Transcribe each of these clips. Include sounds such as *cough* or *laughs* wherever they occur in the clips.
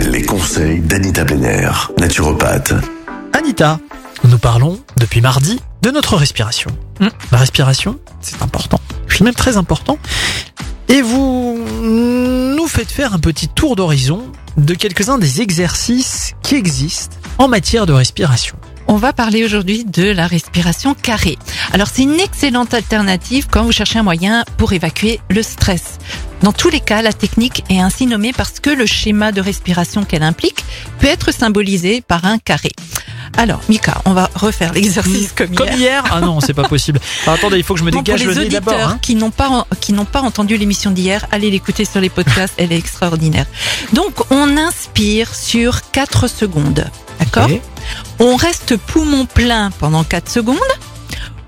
Les conseils d'Anita Benner, naturopathe. Anita, nous parlons depuis mardi de notre respiration. Mm. La respiration, c'est important. C'est même très important. Et vous nous faites faire un petit tour d'horizon de quelques-uns des exercices qui existent en matière de respiration. On va parler aujourd'hui de la respiration carrée. Alors c'est une excellente alternative quand vous cherchez un moyen pour évacuer le stress. Dans tous les cas, la technique est ainsi nommée parce que le schéma de respiration qu'elle implique peut être symbolisé par un carré. Alors, Mika, on va refaire l'exercice comme, Comme hier. hier Ah non, c'est pas possible. *laughs* Alors, attendez, il faut que je me Bon, pour dégage les le auditeurs hein. qui n'ont pas qui n'ont pas entendu l'émission d'hier, allez l'écouter sur les podcasts, elle est extraordinaire. Donc on inspire sur 4 secondes. D'accord? On reste poumon plein pendant 4 secondes.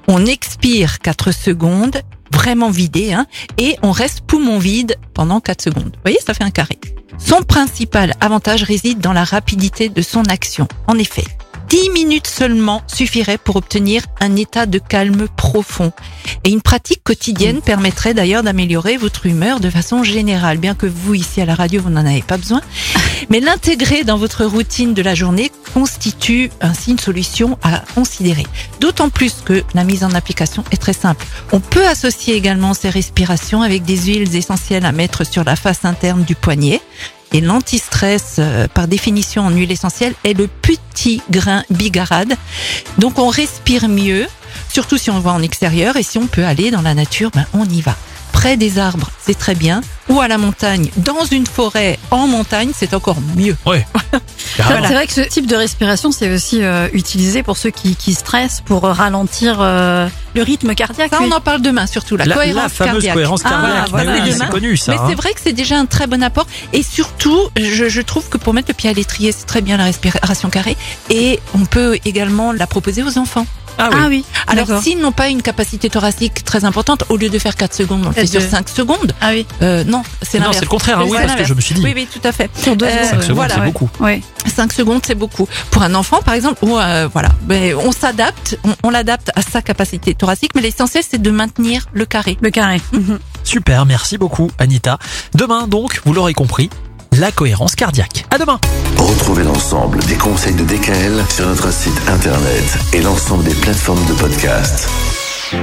On expire 4 secondes, vraiment vidé, hein, et on reste poumon vide pendant 4 secondes. Vous voyez, ça fait un carré. Son principal avantage réside dans la rapidité de son action. En effet, 10 minutes seulement suffirait pour obtenir un état de calme profond. Et une pratique quotidienne permettrait d'ailleurs d'améliorer votre humeur de façon générale, bien que vous, ici à la radio, vous n'en avez pas besoin. Mais l'intégrer dans votre routine de la journée constitue ainsi une solution à considérer. D'autant plus que la mise en application est très simple. On peut associer également ces respirations avec des huiles essentielles à mettre sur la face interne du poignet. Et l'antistress, euh, par définition en huile essentielle, est le petit grain bigarade. Donc on respire mieux, surtout si on va en extérieur et si on peut aller dans la nature, ben on y va. Près des arbres, c'est très bien. Ou à la montagne, dans une forêt en montagne, c'est encore mieux. Ouais. *laughs* C'est vrai que ce type de respiration, c'est aussi euh, utilisé pour ceux qui, qui stressent, pour ralentir euh, le rythme cardiaque. Ça, on en parle demain surtout, la, La, cohérence la fameuse cardiaque. cohérence Ah, cardiaque. voilà, Mais oui, demain. c'est connu ça. Mais hein. c'est vrai que c'est déjà un très bon apport. Et surtout, je, je trouve que pour mettre le pied à l'étrier, c'est très bien la respiration carrée. Et on peut également la proposer aux enfants. Ah oui. Ah oui. Alors, s'ils n'ont pas une capacité thoracique très importante, au lieu de faire 4 secondes, on le fait Et sur de- 5 secondes. Ah oui. Euh, non, c'est Non, l'inverse. c'est le contraire. hein, Oui, parce que je me suis dit. Oui, oui, tout à fait. Sur deux Euh, secondes. 5 secondes, voilà, c'est ouais. beaucoup. Ouais. 5 secondes, c'est beaucoup. Pour un enfant, par exemple, ou euh, voilà, ben, on s'adapte, on, on l'adapte à sa capacité thoracique, mais l'essentiel, c'est de maintenir le carré. Le carré. Mhm. Super, merci beaucoup Anita. Demain donc, vous l'aurez compris, la cohérence cardiaque. À demain. Retrouvez l'ensemble des conseils de DKL sur notre site internet et l'ensemble des plateformes de podcast.